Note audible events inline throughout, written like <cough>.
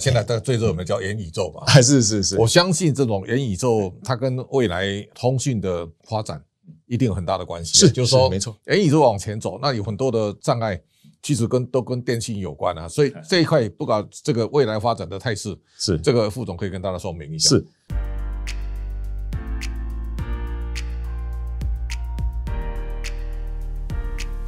现在的最热门叫元宇宙嘛，还 <laughs> 是是是，我相信这种元宇宙它跟未来通讯的发展一定有很大的关系。是，就是说没错，元宇宙往前走，那有很多的障碍，其实跟都跟电信有关啊。所以这一块不管这个未来发展的态势，是这个副总可以跟大家说明一下。是。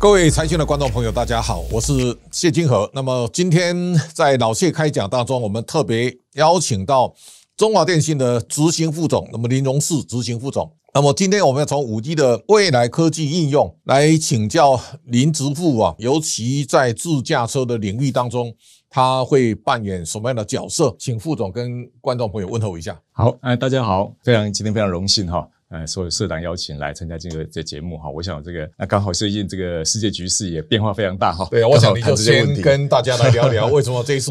各位财讯的观众朋友，大家好，我是谢金河。那么今天在老谢开讲当中，我们特别邀请到中华电信的执行副总，那么林荣世执行副总。那么今天我们要从五 G 的未来科技应用来请教林执副啊，尤其在自驾车的领域当中，他会扮演什么样的角色？请副总跟观众朋友问候一下。好，哎，大家好，非常今天非常荣幸哈。呃，所有社长邀请来参加这个这节目哈，我想这个那刚好最近这个世界局势也变化非常大哈。对啊，我想你就先跟大家来聊聊 <laughs> 为什么这一次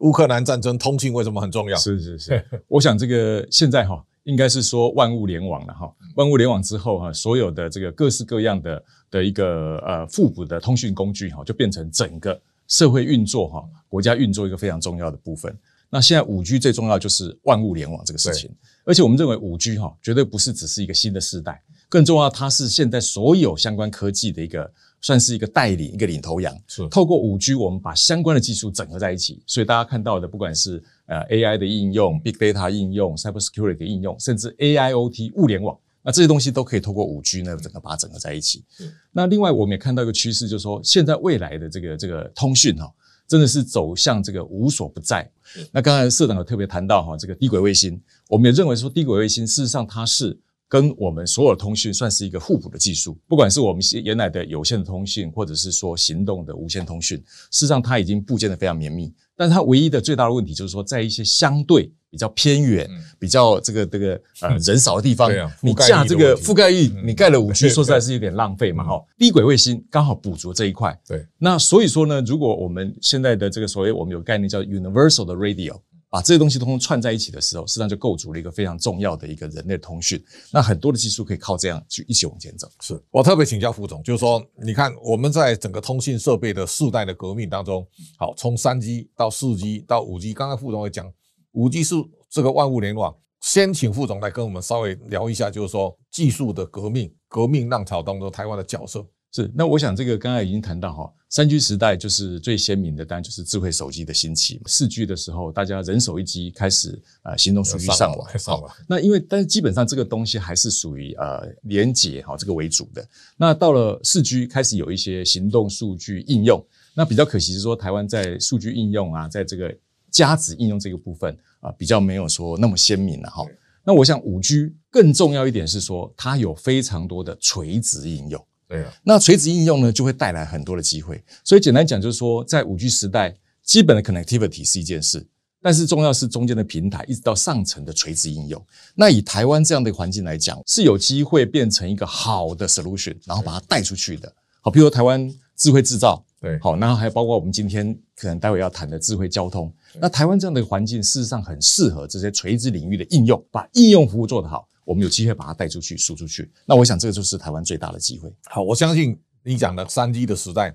乌克兰战争通讯为什么很重要？是是是，我想这个现在哈，应该是说万物联网了哈，万物联网之后哈，所有的这个各式各样的的一个呃互补的通讯工具哈，就变成整个社会运作哈，国家运作一个非常重要的部分。那现在五 G 最重要就是万物联网这个事情。而且我们认为五 G 哈绝对不是只是一个新的世代，更重要，它是现在所有相关科技的一个算是一个带领一个领头羊。是透过五 G，我们把相关的技术整合在一起，所以大家看到的，不管是呃 AI 的应用、Big Data 应用、Cybersecurity 的应用，甚至 AIoT 物联网，那这些东西都可以透过五 G 呢整个把它整合在一起。那另外我们也看到一个趋势，就是说现在未来的这个这个通讯哈。真的是走向这个无所不在。那刚才社长有特别谈到哈，这个低轨卫星，我们也认为说低轨卫星事实上它是跟我们所有通讯算是一个互补的技术。不管是我们原来的有线的通讯，或者是说行动的无线通讯，事实上它已经部件的非常绵密。但是它唯一的最大的问题就是说，在一些相对比较偏远、比较这个这个呃 <laughs> 人少的地方，你架这个覆盖率，你盖了五 G，说实在是有点浪费嘛哈。低轨卫星刚好补足这一块。对，那所以说呢，如果我们现在的这个所谓我们有概念叫 universal 的 radio，把这些东西通通串在一起的时候，实际上就构筑了一个非常重要的一个人类通讯。那很多的技术可以靠这样去一起往前走。是我特别请教副总，就是说，你看我们在整个通信设备的世代的革命当中，好，从三 G 到四 G 到五 G，刚刚副总也讲，五 G 是这个万物联网。先请副总来跟我们稍微聊一下，就是说技术的革命、革命浪潮当中台湾的角色。是，那我想这个刚才已经谈到哈，三 G 时代就是最鲜明的，当然就是智慧手机的兴起。四 G 的时候，大家人手一机，开始呃行动数据 <laughs> 上网。好，那因为但是基本上这个东西还是属于呃连接哈这个为主的。那到了四 G 开始有一些行动数据应用，那比较可惜是说台湾在数据应用啊，在这个加值应用这个部分啊比较没有说那么鲜明了哈。那我想五 G 更重要一点是说它有非常多的垂直应用。对啊，那垂直应用呢，就会带来很多的机会。所以简单讲，就是说，在五 G 时代，基本的 connectivity 是一件事，但是重要是中间的平台，一直到上层的垂直应用。那以台湾这样的环境来讲，是有机会变成一个好的 solution，然后把它带出去的。好，比如说台湾智慧制造，对，好，然后还包括我们今天可能待会要谈的智慧交通。那台湾这样的环境，事实上很适合这些垂直领域的应用，把应用服务做得好。我们有机会把它带出去、输出去，那我想这个就是台湾最大的机会。好，我相信你讲的三 G 的时代，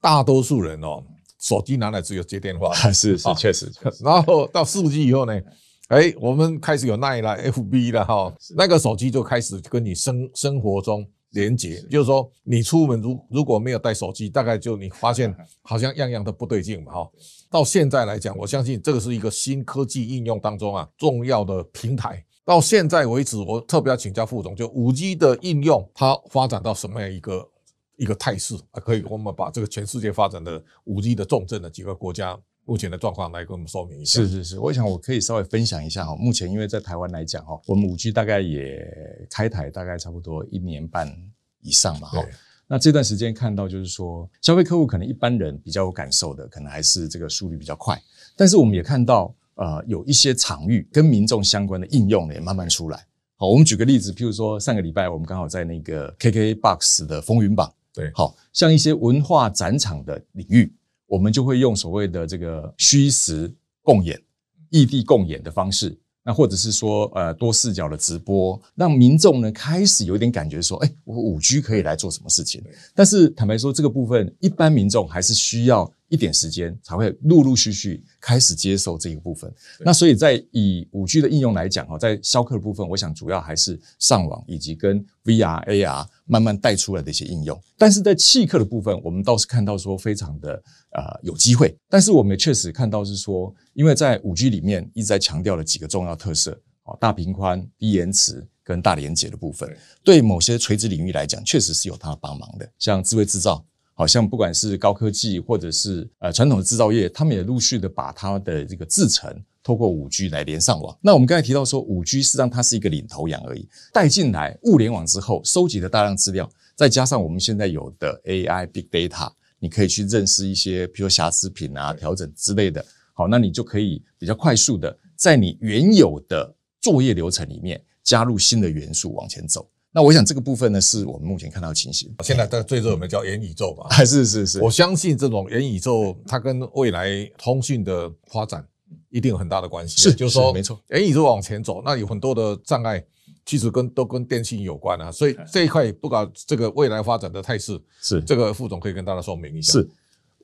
大多数人哦，手机拿来只有接电话，是是，确实。<laughs> 然后到四 G 以后呢，哎，我们开始有 Line 了、FB 了哈，那个手机就开始跟你生生活中连接，就是说你出门如如果没有带手机，大概就你发现 <laughs> 好像样样都不对劲嘛哈。到现在来讲，我相信这个是一个新科技应用当中啊重要的平台。到现在为止，我特别要请教副总，就五 G 的应用，它发展到什么样一个一个态势啊？可以，我们把这个全世界发展的五 G 的重镇的几个国家目前的状况来跟我们说明一下。是是是，我想我可以稍微分享一下哈。目前因为在台湾来讲哈，我们五 G 大概也开台大概差不多一年半以上嘛哈。那这段时间看到就是说，消费客户可能一般人比较有感受的，可能还是这个速率比较快，但是我们也看到。呃，有一些场域跟民众相关的应用呢，也慢慢出来。好，我们举个例子，譬如说上个礼拜我们刚好在那个 KKBOX 的风云榜，对，好像一些文化展场的领域，我们就会用所谓的这个虚实共演、异地共演的方式，那或者是说呃多视角的直播，让民众呢开始有点感觉说，哎，我五 G 可以来做什么事情？但是坦白说，这个部分一般民众还是需要一点时间才会陆陆续续开始接受这个部分。那所以在以五 G 的应用来讲哈，在消客的部分，我想主要还是上网以及跟 VR、AR 慢慢带出来的一些应用。但是在契客的部分，我们倒是看到说非常的呃有机会。但是我们也确实看到是说，因为在五 G 里面一直在强调了几个重要特色，啊，大频宽、低延迟跟大连结的部分，对某些垂直领域来讲，确实是有它的帮忙的，像智慧制造。好像不管是高科技或者是呃传统的制造业，他们也陆续的把它的这个制程透过五 G 来连上网。那我们刚才提到说，五 G 实际上它是一个领头羊而已，带进来物联网之后，收集的大量资料，再加上我们现在有的 AI Big Data，你可以去认识一些，比如说瑕疵品啊、调整之类的。好，那你就可以比较快速的在你原有的作业流程里面加入新的元素往前走。那我想这个部分呢，是我们目前看到的情形。现在的最热门叫元宇宙嘛？是是是。我相信这种元宇宙，它跟未来通讯的发展一定有很大的关系。是，就是说，没错。元宇宙往前走，那有很多的障碍，其实跟都跟电信有关啊。所以这一块，不管这个未来发展的态势，是这个副总可以跟大家说明一下。是，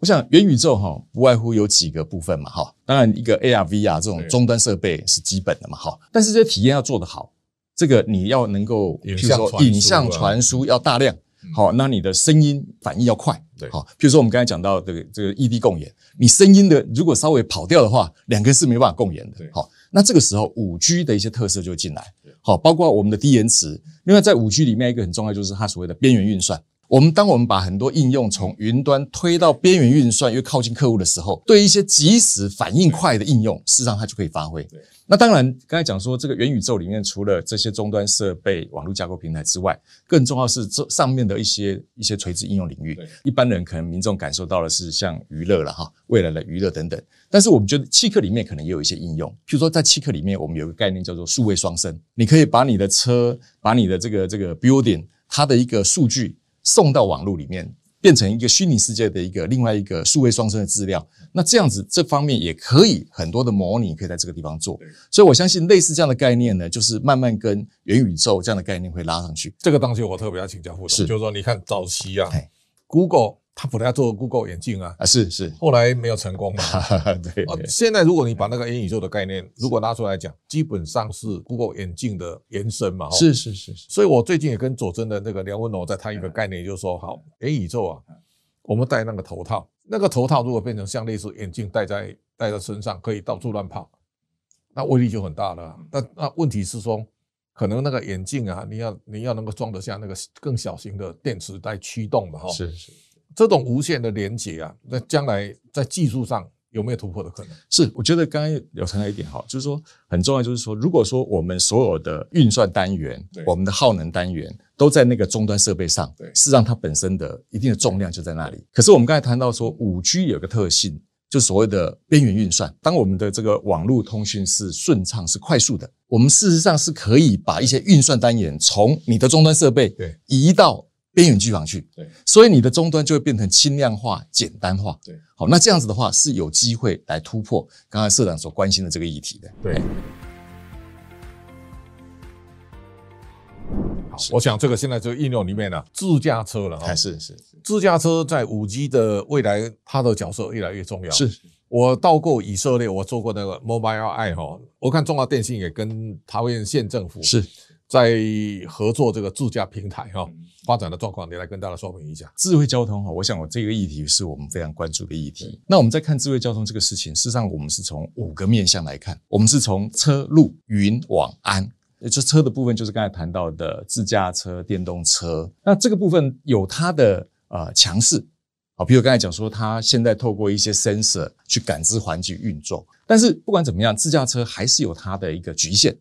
我想元宇宙哈，不外乎有几个部分嘛，哈。当然，一个 AR、VR 这种终端设备是基本的嘛，哈。但是这些体验要做得好。这个你要能够，比如说影像传输要大量，好，那你的声音反应要快，对，好，比如说我们刚才讲到这个这个异地共演，你声音的如果稍微跑掉的话，两个是没办法共演的，好，那这个时候五 G 的一些特色就会进来，好，包括我们的低延迟，另外在五 G 里面一个很重要就是它所谓的边缘运算。我们当我们把很多应用从云端推到边缘运算，越靠近客户的时候，对一些即时反应快的应用，事实上它就可以发挥。那当然，刚才讲说这个元宇宙里面，除了这些终端设备、网络架构平台之外，更重要是这上面的一些一些垂直应用领域。一般人可能民众感受到的是像娱乐了哈，未来的娱乐等等。但是我们觉得契客里面可能也有一些应用，譬如说在契客里面，我们有一个概念叫做数位双生，你可以把你的车，把你的这个这个 building 它的一个数据。送到网络里面，变成一个虚拟世界的一个另外一个数位双生的资料。那这样子，这方面也可以很多的模拟，可以在这个地方做。所以我相信类似这样的概念呢，就是慢慢跟元宇宙这样的概念会拉上去。这个东西我特别要请教副总，是就是说，你看早期啊，Google。他本来要做 Google 眼镜啊，啊是是，后来没有成功嘛。<laughs> 对，对，现在如果你把那个元宇宙的概念如果拿出来讲，基本上是 Google 眼镜的延伸嘛。是是是是。所以我最近也跟佐证的那个梁文龙在谈一个概念，就是说，好，元宇宙啊，我们戴那个头套，那个头套如果变成像类似眼镜戴在戴在身上，可以到处乱跑，那威力就很大了。那那问题是说，可能那个眼镜啊，你要你要能够装得下那个更小型的电池来驱动嘛。哈。是是。这种无限的连接啊，那将来在技术上有没有突破的可能？是，我觉得刚刚有谈到一点哈，就是说很重要，就是说，如果说我们所有的运算单元，我们的耗能单元都在那个终端设备上，对，事实上它本身的一定的重量就在那里。可是我们刚才谈到说，五 G 有个特性，就所谓的边缘运算，当我们的这个网络通讯是顺畅、是快速的，我们事实上是可以把一些运算单元从你的终端设备对移到。边缘机房去，对，所以你的终端就会变成轻量化、简单化，对，好，那这样子的话是有机会来突破刚才社长所关心的这个议题的，对。好，我想这个现在这个应用里面呢、啊，自驾车了，还是是自驾车在五 G 的未来，它的角色越来越重要。是。我到过以色列，我做过那个 Mobileye 哈，我看中华电信也跟桃园县政府是。在合作这个自驾平台哈。发展的状况，你来跟大家说明一下。智慧交通哈，我想我这个议题是我们非常关注的议题。那我们在看智慧交通这个事情，事实上我们是从五个面向来看。我们是从车、路、云、网、安。这车的部分就是刚才谈到的自驾车、电动车。那这个部分有它的呃强势，好，比如刚才讲说，它现在透过一些 sensor 去感知环境运作。但是不管怎么样，自驾车还是有它的一个局限。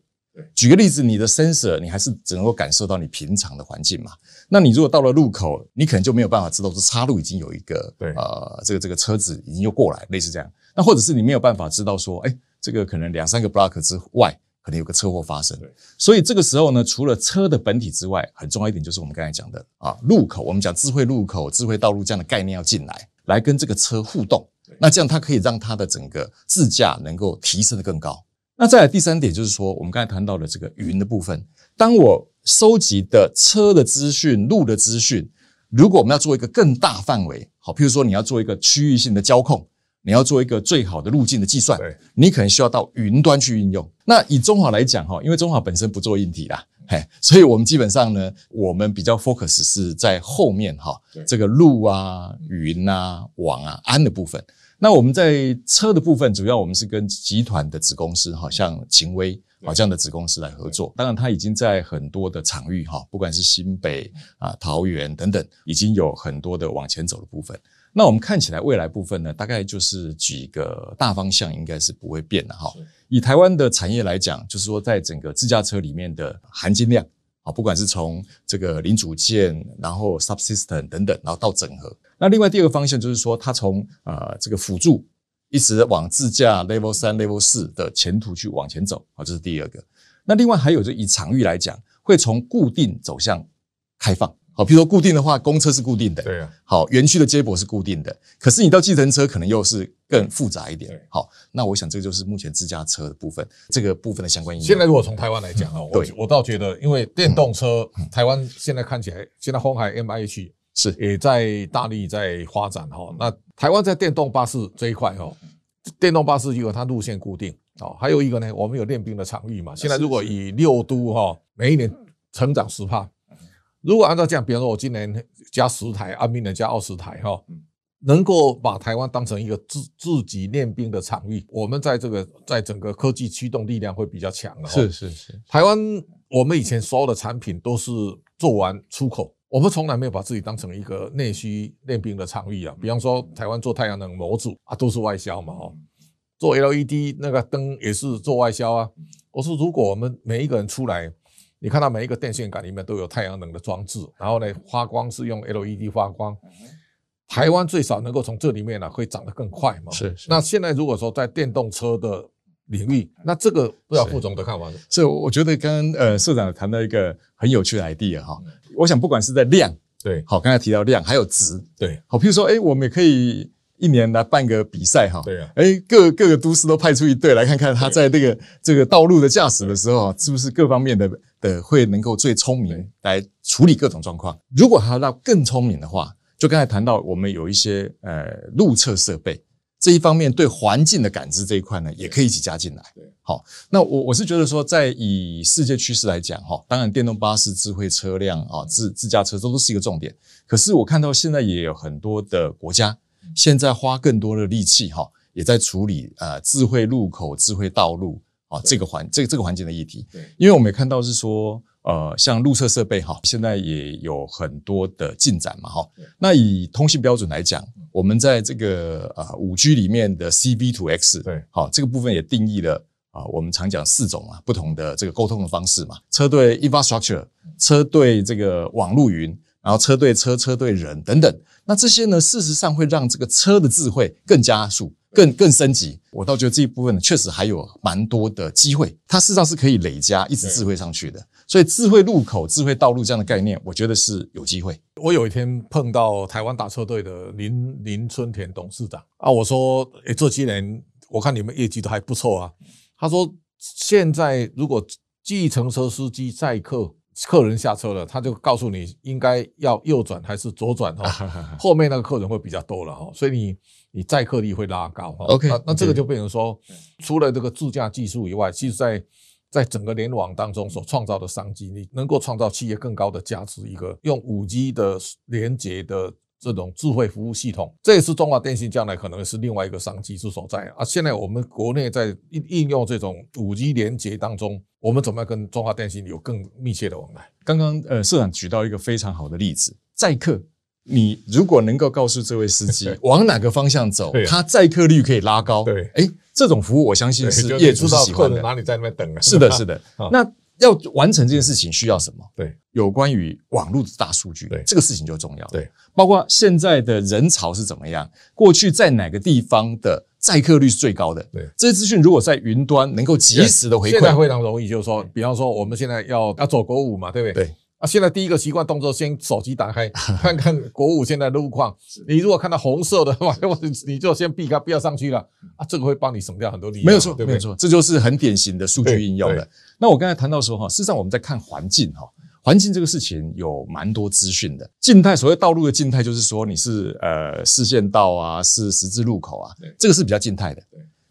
举个例子，你的 sensor 你还是只能够感受到你平常的环境嘛？那你如果到了路口，你可能就没有办法知道说岔路已经有一个对呃这个这个车子已经又过来，类似这样。那或者是你没有办法知道说，哎，这个可能两三个 block 之外可能有个车祸发生。对，所以这个时候呢，除了车的本体之外，很重要一点就是我们刚才讲的啊，路口我们讲智慧路口、智慧道路这样的概念要进来，来跟这个车互动。那这样它可以让它的整个自驾能够提升的更高。那再来第三点就是说，我们刚才谈到的这个云的部分，当我收集的车的资讯、路的资讯，如果我们要做一个更大范围，好，譬如说你要做一个区域性的交控，你要做一个最好的路径的计算，对，你可能需要到云端去运用。那以中华来讲哈，因为中华本身不做硬体啦，嘿，所以我们基本上呢，我们比较 focus 是在后面哈，这个路啊、云啊、网啊、安的部分。那我们在车的部分，主要我们是跟集团的子公司，好像秦威好这样的子公司来合作。当然，它已经在很多的场域哈，不管是新北啊、桃园等等，已经有很多的往前走的部分。那我们看起来未来部分呢，大概就是几个大方向，应该是不会变的哈。以台湾的产业来讲，就是说在整个自驾车里面的含金量啊，不管是从这个零组件，然后 subsystem 等等，然后到整合。那另外第二个方向就是说，它从呃这个辅助一直往自驾 level 三、level 四的前途去往前走啊，这是第二个。那另外还有就以场域来讲，会从固定走向开放。好，比如说固定的话，公车是固定的，对啊。好，园区的接驳是固定的，可是你到计程车可能又是更复杂一点。好，那我想这就是目前自驾车的部分，这个部分的相关应用。现在如果从台湾来讲啊，我我倒觉得，因为电动车，台湾现在看起来，现在鸿海 MIH 是也在大力在发展哈。那台湾在电动巴士这一块哈，电动巴士有它路线固定哦，还有一个呢，我们有练兵的场域嘛。现在如果以六都哈，每一年成长十趴。如果按照这样，比方说，我今年加十台，啊，明年加二十台，哈，能够把台湾当成一个自自己练兵的场域，我们在这个在整个科技驱动力量会比较强的。是是是，台湾我们以前所有的产品都是做完出口，我们从来没有把自己当成一个内需练兵的场域啊。比方说，台湾做太阳能模组啊，都是外销嘛，哦，做 LED 那个灯也是做外销啊。我说，如果我们每一个人出来。你看到每一个电线杆里面都有太阳能的装置，然后呢，发光是用 LED 发光。台湾最少能够从这里面呢，会长得更快嘛？是是。那现在如果说在电动车的领域，那这个不知道副总的看法是？是，我觉得刚刚呃社长谈到一个很有趣的 idea 哈。我想不管是在量，对，好，刚才提到量，还有值，对，好，譬如说，哎，我们也可以。一年来办个比赛哈，对啊，哎，各各个都市都派出一队来看看他在这个这个道路的驾驶的时候，是不是各方面的的会能够最聪明来处理各种状况。如果还要到更聪明的话，就刚才谈到我们有一些呃路测设备这一方面对环境的感知这一块呢，也可以一起加进来。对，好，那我我是觉得说，在以世界趋势来讲哈，当然电动巴士、智慧车辆啊、自自驾车这都是一个重点。可是我看到现在也有很多的国家。现在花更多的力气哈，也在处理呃智慧路口、智慧道路啊这个环这个这个环境的议题。对，因为我们也看到是说呃像路测设备哈，现在也有很多的进展嘛哈。那以通信标准来讲，我们在这个呃五 G 里面的 C-V2X 对，好这个部分也定义了啊，我们常讲四种啊不同的这个沟通的方式嘛，车对 infrastructure，车对这个网路云。然后车对车，车对人等等，那这些呢，事实上会让这个车的智慧更加速、更更升级。我倒觉得这一部分，确实还有蛮多的机会，它事实上是可以累加一直智慧上去的。所以，智慧路口、智慧道路这样的概念，我觉得是有机会。我有一天碰到台湾大车队的林林春田董事长啊，我说：“诶，这几年我看你们业绩都还不错啊。”他说：“现在如果计程车司机载客。”客人下车了，他就告诉你应该要右转还是左转哈，<laughs> 后面那个客人会比较多了哈，所以你你载客率会拉高哈。OK，那那这个就变成说，除了这个自驾技术以外，其实在在整个联网当中所创造的商机，你能够创造企业更高的价值。一个用五 G 的连接的。这种智慧服务系统，这也是中华电信将来可能是另外一个商机之所在啊！现在我们国内在应应用这种五 G 连接当中，我们怎么样跟中华电信有更密切的往来？刚刚呃，社长举到一个非常好的例子，载客，你如果能够告诉这位司机 <laughs> 往哪个方向走，他载客率可以拉高。对，哎，这种服务我相信是业主喜欢的。哪里在那边等啊？是的，<laughs> 是的。那。要完成这件事情需要什么？对，有关于网络的大数据，对这个事情就重要。对，包括现在的人潮是怎么样，过去在哪个地方的载客率是最高的？对，这些资讯如果在云端能够及时的回馈，现在非常容易。就是说，比方说我们现在要要走国五嘛，对不对？对。啊，现在第一个习惯动作，先手机打开 <laughs> 看看国五现在的路况。你如果看到红色的话，<laughs> 你就先避开，不要上去了。啊，这个会帮你省掉很多力。没有错，没有错，这就是很典型的数据应用了。那我刚才谈到说哈，事实上我们在看环境哈，环境这个事情有蛮多资讯的。静态，所谓道路的静态，就是说你是呃视线道啊，是十字路口啊，这个是比较静态的。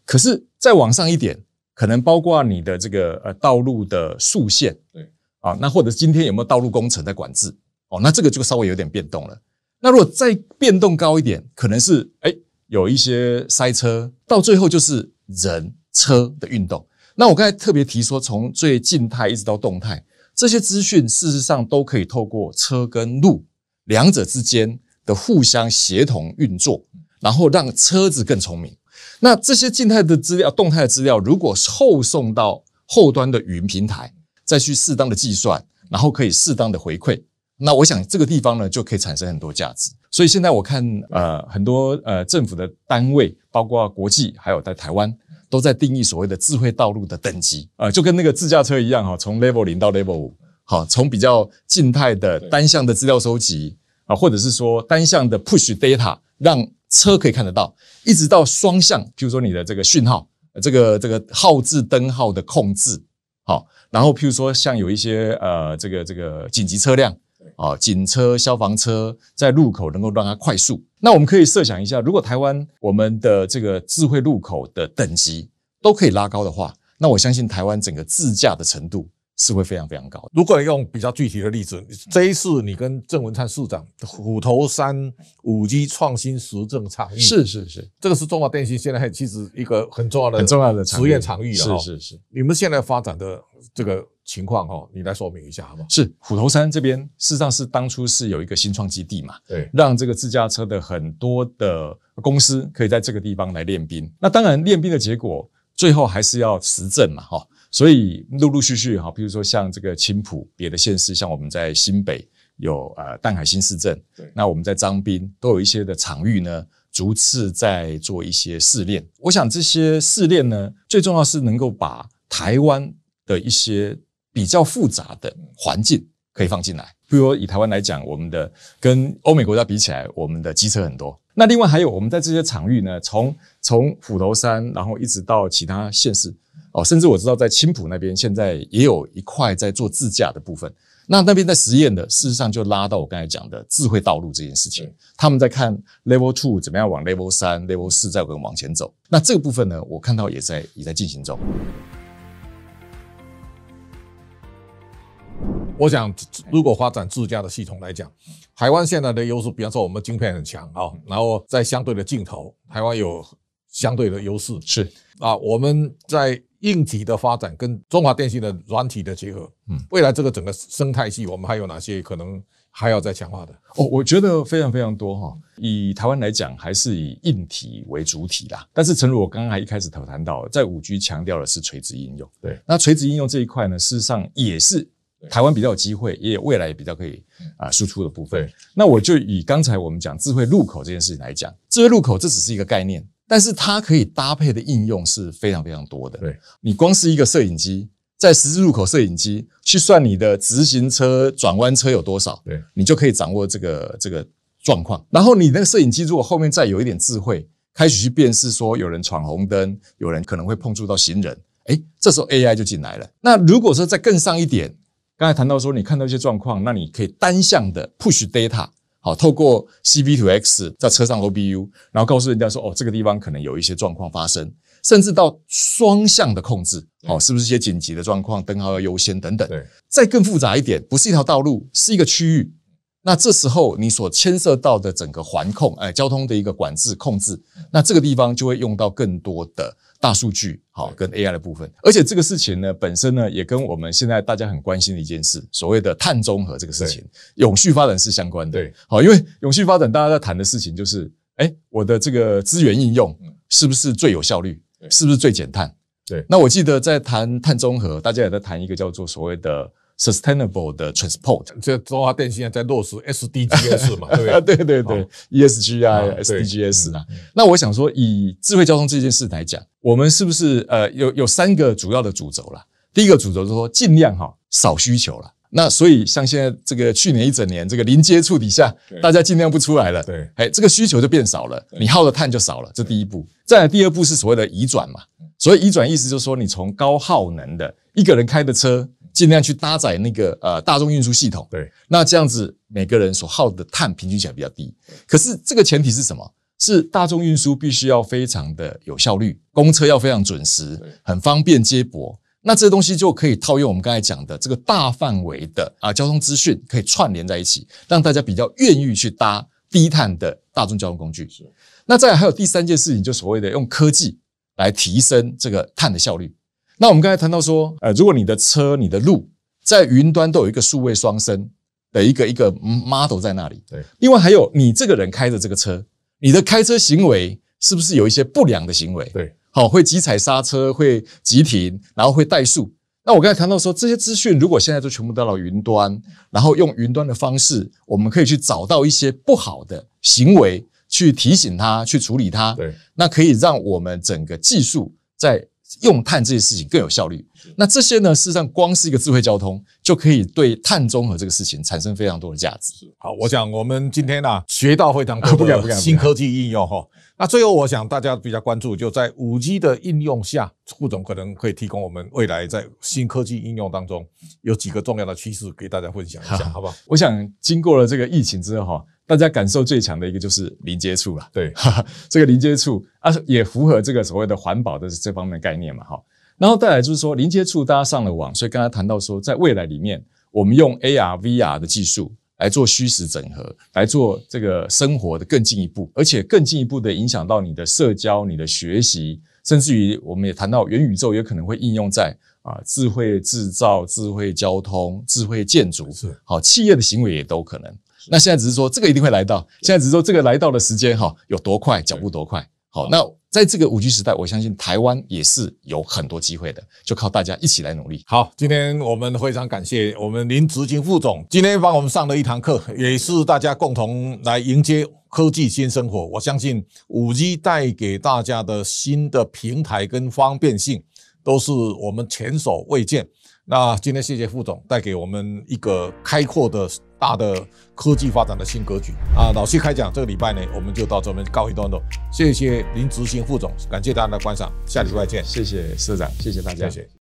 可是再往上一点，可能包括你的这个呃道路的竖线，对啊，那或者今天有没有道路工程在管制？哦，那这个就稍微有点变动了。那如果再变动高一点，可能是诶有一些塞车，到最后就是人车的运动。那我刚才特别提说，从最静态一直到动态，这些资讯事实上都可以透过车跟路两者之间的互相协同运作，然后让车子更聪明。那这些静态的资料、动态的资料，如果后送到后端的云平台，再去适当的计算，然后可以适当的回馈。那我想这个地方呢，就可以产生很多价值。所以现在我看，呃，很多呃政府的单位，包括国际，还有在台湾，都在定义所谓的智慧道路的等级，呃，就跟那个自驾车一样哈，从 Level 零到 Level 五，好，从比较静态的单向的资料收集啊，或者是说单向的 Push Data，让车可以看得到，一直到双向，譬如说你的这个讯号，这个这个号志灯号的控制，好，然后譬如说像有一些呃这个这个紧急车辆。啊，警车、消防车在路口能够让它快速。那我们可以设想一下，如果台湾我们的这个智慧路口的等级都可以拉高的话，那我相信台湾整个自驾的程度是会非常非常高。如果用比较具体的例子，这一次你跟郑文灿市长虎头山五 G 创新实证场域，是是是，这个是中华电信现在其实一个很重要的很重要的实验场域了。是是是，你们现在发展的这个。情况哈，你来说明一下好不好？是虎头山这边，事实上是当初是有一个新创基地嘛，对，让这个自驾车的很多的公司可以在这个地方来练兵。那当然练兵的结果，最后还是要实证嘛，哈。所以陆陆续续哈，比如说像这个青浦别的县市，像我们在新北有呃淡海新市镇，对，那我们在彰滨都有一些的场域呢，逐次在做一些试炼。我想这些试炼呢，最重要是能够把台湾的一些比较复杂的环境可以放进来，比如以台湾来讲，我们的跟欧美国家比起来，我们的机车很多。那另外还有我们在这些场域呢，从从虎头山，然后一直到其他县市哦，甚至我知道在青浦那边现在也有一块在做自驾的部分。那那边在实验的，事实上就拉到我刚才讲的智慧道路这件事情。他们在看 Level Two 怎么样往 Level 三、Level 四再往前走。那这个部分呢，我看到也在也在进行中。我想，如果发展自家的系统来讲，台湾现在的优势，比方说我们晶片很强啊，然后在相对的镜头，台湾有相对的优势。是啊，我们在硬体的发展跟中华电信的软体的结合，嗯，未来这个整个生态系，我们还有哪些可能还要再强化的？哦，我觉得非常非常多哈。以台湾来讲，还是以硬体为主体啦。但是，诚如我刚刚一开始头谈到，在五 G 强调的是垂直应用。对，那垂直应用这一块呢，事实上也是。台湾比较有机会，也有未来也比较可以啊输出的部分。那我就以刚才我们讲智慧路口这件事情来讲，智慧路口这只是一个概念，但是它可以搭配的应用是非常非常多的。对，你光是一个摄影机，在十字路口摄影机去算你的直行车转弯车有多少，对，你就可以掌握这个这个状况。然后你那个摄影机如果后面再有一点智慧，开始去辨识说有人闯红灯，有人可能会碰触到行人，诶，这时候 AI 就进来了。那如果说再更上一点。刚才谈到说，你看到一些状况，那你可以单向的 push data，好，透过 C-V2X 在车上 OBU，然后告诉人家说，哦，这个地方可能有一些状况发生，甚至到双向的控制，好，是不是一些紧急的状况，灯号要优先等等。对，再更复杂一点，不是一条道路，是一个区域，那这时候你所牵涉到的整个环控，哎，交通的一个管制控制，那这个地方就会用到更多的。大数据好，跟 AI 的部分，而且这个事情呢，本身呢，也跟我们现在大家很关心的一件事，所谓的碳中和这个事情，永续发展是相关的。对，好，因为永续发展大家在谈的事情就是，哎，我的这个资源应用是不是最有效率？是不是最减碳？对。那我记得在谈碳中和，大家也在谈一个叫做所谓的。Sustainable 的 transport，这中华电信在在落实 SDGs 嘛，<laughs> 对不对？对对对，ESG 啊，SDGs 啊。那我想说，以智慧交通这件事来讲，我们是不是呃有有三个主要的主轴啦？第一个主轴是说尽量哈少需求了。那所以像现在这个去年一整年这个零接触底下，大家尽量不出来了，对，哎，这个需求就变少了，你耗的碳就少了，这第一步。再来第二步是所谓的移转嘛，所以移转意思就是说，你从高耗能的一个人开的车。尽量去搭载那个呃大众运输系统。对，那这样子每个人所耗的碳平均起来比较低。可是这个前提是什么？是大众运输必须要非常的有效率，公车要非常准时，很方便接驳。那这些东西就可以套用我们刚才讲的这个大范围的啊交通资讯，可以串联在一起，让大家比较愿意去搭低碳的大众交通工具。是。那再来还有第三件事情，就所谓的用科技来提升这个碳的效率。那我们刚才谈到说，呃，如果你的车、你的路在云端都有一个数位双生的一个一个 model 在那里。对。另外还有你这个人开着这个车。你的开车行为是不是有一些不良的行为？对，好，会急踩刹车，会急停，然后会怠速。那我刚才谈到说，这些资讯如果现在都全部到了云端，然后用云端的方式，我们可以去找到一些不好的行为，去提醒他，去处理它。对，那可以让我们整个技术在用碳这些事情更有效率。那这些呢，事实上光是一个智慧交通就可以对碳中和这个事情产生非常多的价值。好，我想我们今天啊学到非常多的新科技应用哈。那最后我想大家比较关注，就在五 G 的应用下，副总可能可以提供我们未来在新科技应用当中有几个重要的趋势给大家分享一下，好不好？我想经过了这个疫情之后哈，大家感受最强的一个就是零接触了。对，<laughs> 这个零接触啊也符合这个所谓的环保的这方面概念嘛哈。然后再来就是说，零接触大家上了网，所以刚才谈到说，在未来里面，我们用 AR、VR 的技术来做虚实整合，来做这个生活的更进一步，而且更进一步的影响到你的社交、你的学习，甚至于我们也谈到元宇宙也可能会应用在啊智慧制造、智慧交通、智慧建筑，是好企业的行为也都可能。那现在只是说这个一定会来到，现在只是说这个来到的时间哈有多快，脚步多快。好，那在这个五 G 时代，我相信台湾也是有很多机会的，就靠大家一起来努力。好，今天我们非常感谢我们林执行副总，今天帮我们上了一堂课，也是大家共同来迎接科技新生活。我相信五 G 带给大家的新的平台跟方便性，都是我们前所未见。那今天谢谢副总带给我们一个开阔的大的科技发展的新格局啊！老谢开讲这个礼拜呢，我们就到这边告一段落。谢谢林执行副总，感谢大家的观赏，下礼拜见。谢谢社长，谢谢大家。谢谢。